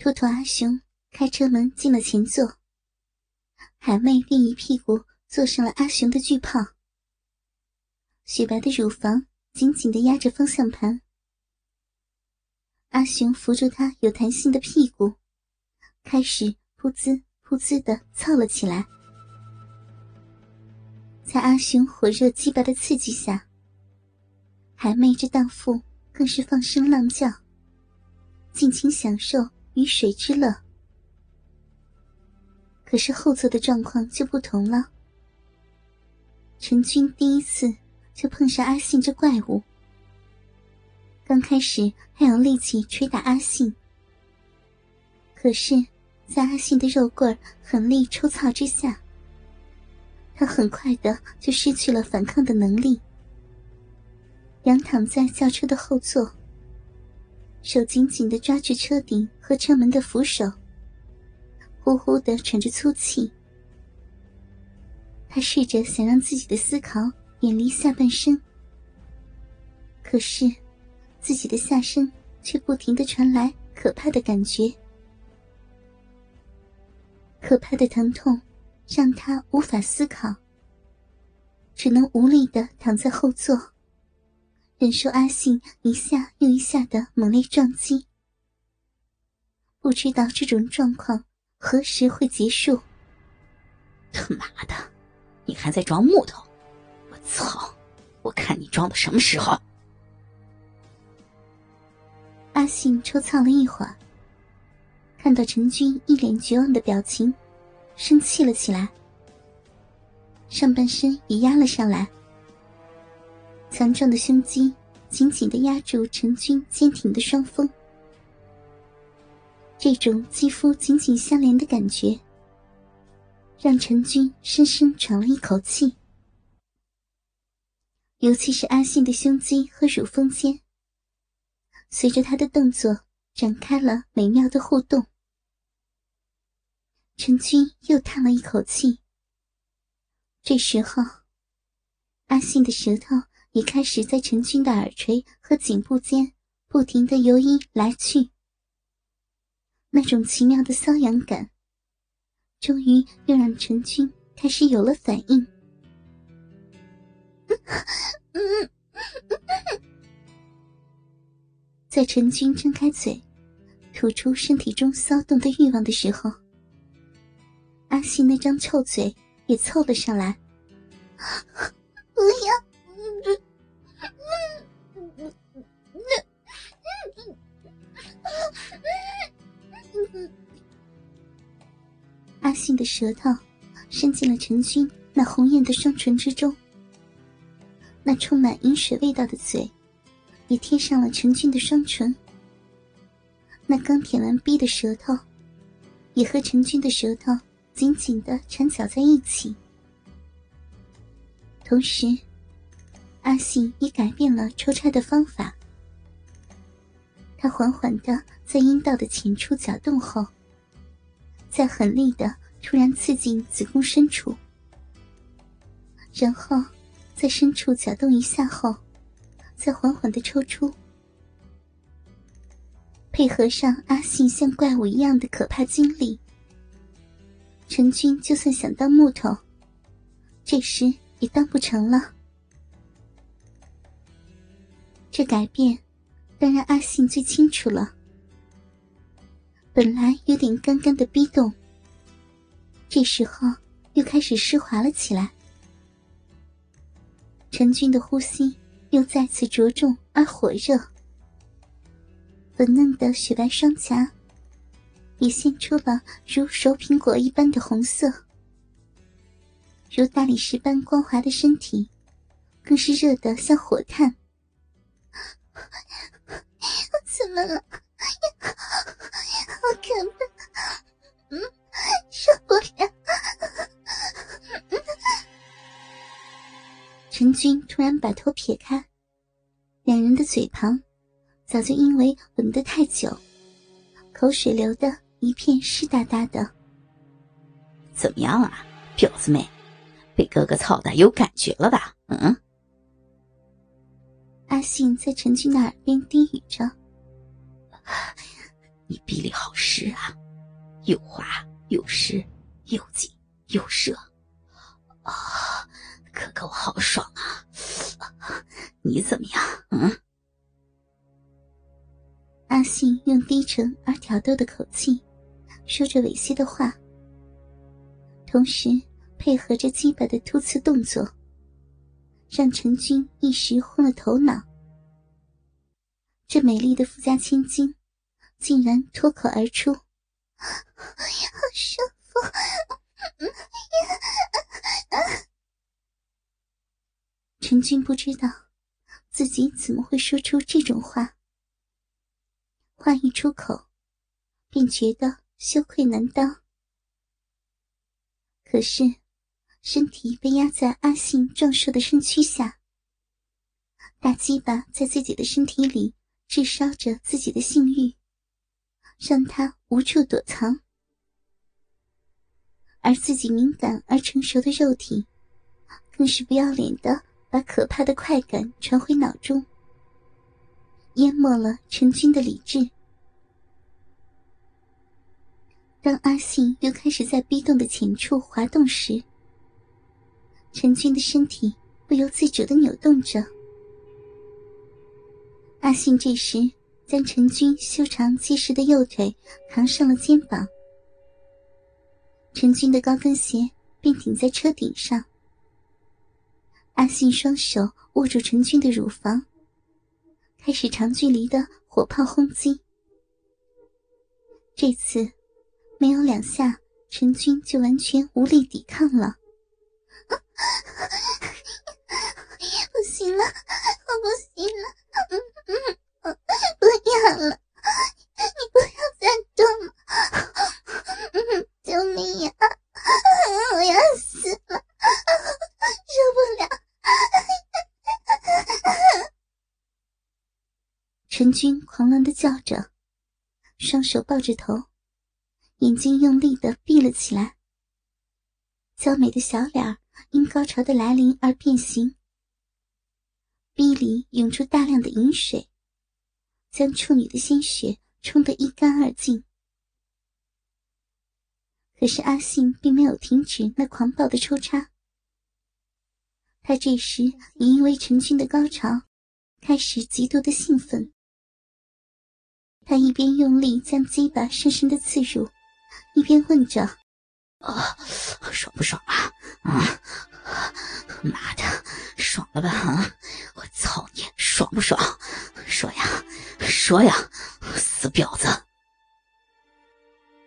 托托阿雄开车门进了前座，海妹便一屁股坐上了阿雄的巨炮，雪白的乳房紧紧的压着方向盘。阿雄扶住她有弹性的屁股，开始噗滋噗滋的操了起来。在阿雄火热鸡巴的刺激下，海妹这荡妇更是放声浪叫，尽情享受。鱼水之乐，可是后座的状况就不同了。陈军第一次就碰上阿信这怪物，刚开始还有力气捶打阿信，可是，在阿信的肉棍狠力抽操之下，他很快的就失去了反抗的能力，仰躺在轿车的后座。手紧紧的抓住车顶和车门的扶手，呼呼的喘着粗气。他试着想让自己的思考远离下半身，可是自己的下身却不停的传来可怕的感觉，可怕的疼痛让他无法思考，只能无力的躺在后座。忍受阿信一下又一下的猛烈撞击，不知道这种状况何时会结束。他妈的，你还在装木头！我操！我看你装到什么时候！阿信抽操了一会儿，看到陈军一脸绝望的表情，生气了起来，上半身也压了上来。强壮的胸肌紧紧的压住陈军坚挺的双峰，这种肌肤紧紧相连的感觉，让陈军深深喘了一口气。尤其是阿信的胸肌和乳峰间，随着他的动作展开了美妙的互动。陈军又叹了一口气。这时候，阿信的舌头。也开始在陈军的耳垂和颈部间不停的游移来去，那种奇妙的瘙痒感，终于又让陈军开始有了反应。在陈军张开嘴，吐出身体中骚动的欲望的时候，阿信那张臭嘴也凑了上来。阿信的舌头伸进了陈军那红艳的双唇之中，那充满饮水味道的嘴也贴上了陈军的双唇，那刚舔完逼的舌头也和陈军的舌头紧紧的缠绞在一起，同时。阿信也改变了抽插的方法，他缓缓的在阴道的前处搅动后，再狠力的突然刺进子宫深处，然后在深处搅动一下后，再缓缓的抽出，配合上阿信像怪物一样的可怕经历，陈军就算想当木头，这时也当不成了。这改变，当然阿信最清楚了。本来有点干干的逼动，这时候又开始湿滑了起来。陈军的呼吸又再次着重而火热，粉嫩的雪白双颊也现出了如熟苹果一般的红色，如大理石般光滑的身体，更是热得像火炭。怎么了？好可怕！嗯，受不了！陈军突然把头撇开，两人的嘴旁早就因为吻得太久，口水流的一片湿哒哒的。怎么样啊，婊子妹，被哥哥操的有感觉了吧？嗯。阿信在陈军的耳边低语着：“你臂力好实啊，又滑又湿又紧又热，啊，可可我好爽啊！你怎么样？嗯？阿信用低沉而挑逗的口气说着猥亵的话，同时配合着鸡巴的突刺动作，让陈军一时昏了头脑。这美丽的富家千金竟然脱口而出：“好舒服！”陈军不知道自己怎么会说出这种话。话一出口，便觉得羞愧难当。可是，身体被压在阿信壮硕的身躯下，大鸡巴在自己的身体里炙烧着自己的性欲，让他无处躲藏。而自己敏感而成熟的肉体，更是不要脸的把可怕的快感传回脑中。淹没了陈军的理智。当阿信又开始在逼洞的浅处滑动时，陈军的身体不由自主的扭动着。阿信这时将陈军修长结实的右腿扛上了肩膀，陈军的高跟鞋便顶在车顶上。阿信双手握住陈军的乳房。开始长距离的火炮轰击，这次没有两下，陈军就完全无力抵抗了。不行了，我不行了，不要了，你不要再动了，救命呀！我要死了，受不了。陈军狂乱的叫着，双手抱着头，眼睛用力的闭了起来。娇美的小脸因高潮的来临而变形，逼里涌出大量的饮水，将处女的鲜血冲得一干二净。可是阿信并没有停止那狂暴的抽插，他这时也因为陈军的高潮，开始极度的兴奋。他一边用力将鸡巴深深的刺入，一边问着：“啊，爽不爽啊？啊，妈的，爽了吧？啊，我操你，爽不爽？说呀，说呀，死婊子！”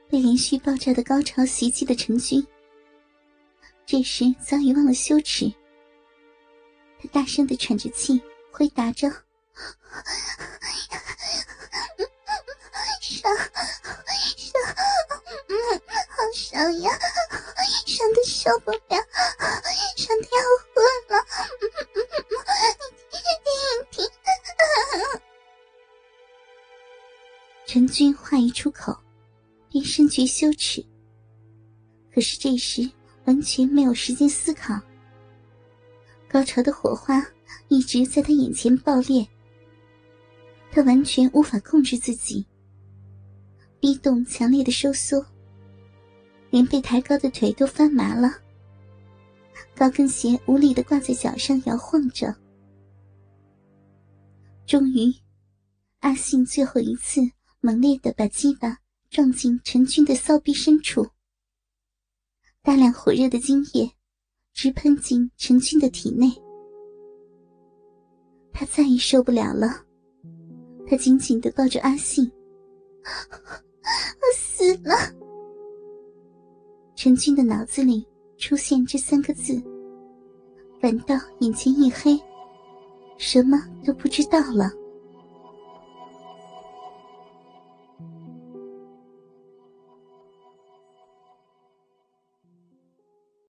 被连续爆炸的高潮袭击的陈军，这时早已忘了羞耻，他大声的喘着气，回答着。伤伤，嗯，好伤呀，伤的受不了，真的要昏了，停停！陈军话一出口，便深觉羞耻。可是这时完全没有时间思考，高潮的火花一直在他眼前爆裂，他完全无法控制自己。逼动强烈的收缩，连被抬高的腿都发麻了。高跟鞋无力的挂在脚上摇晃着。终于，阿信最后一次猛烈的把鸡巴撞进陈军的骚逼深处，大量火热的精液直喷进陈军的体内。他再也受不了了，他紧紧的抱着阿信。我死了。陈军的脑子里出现这三个字，反倒眼前一黑，什么都不知道了。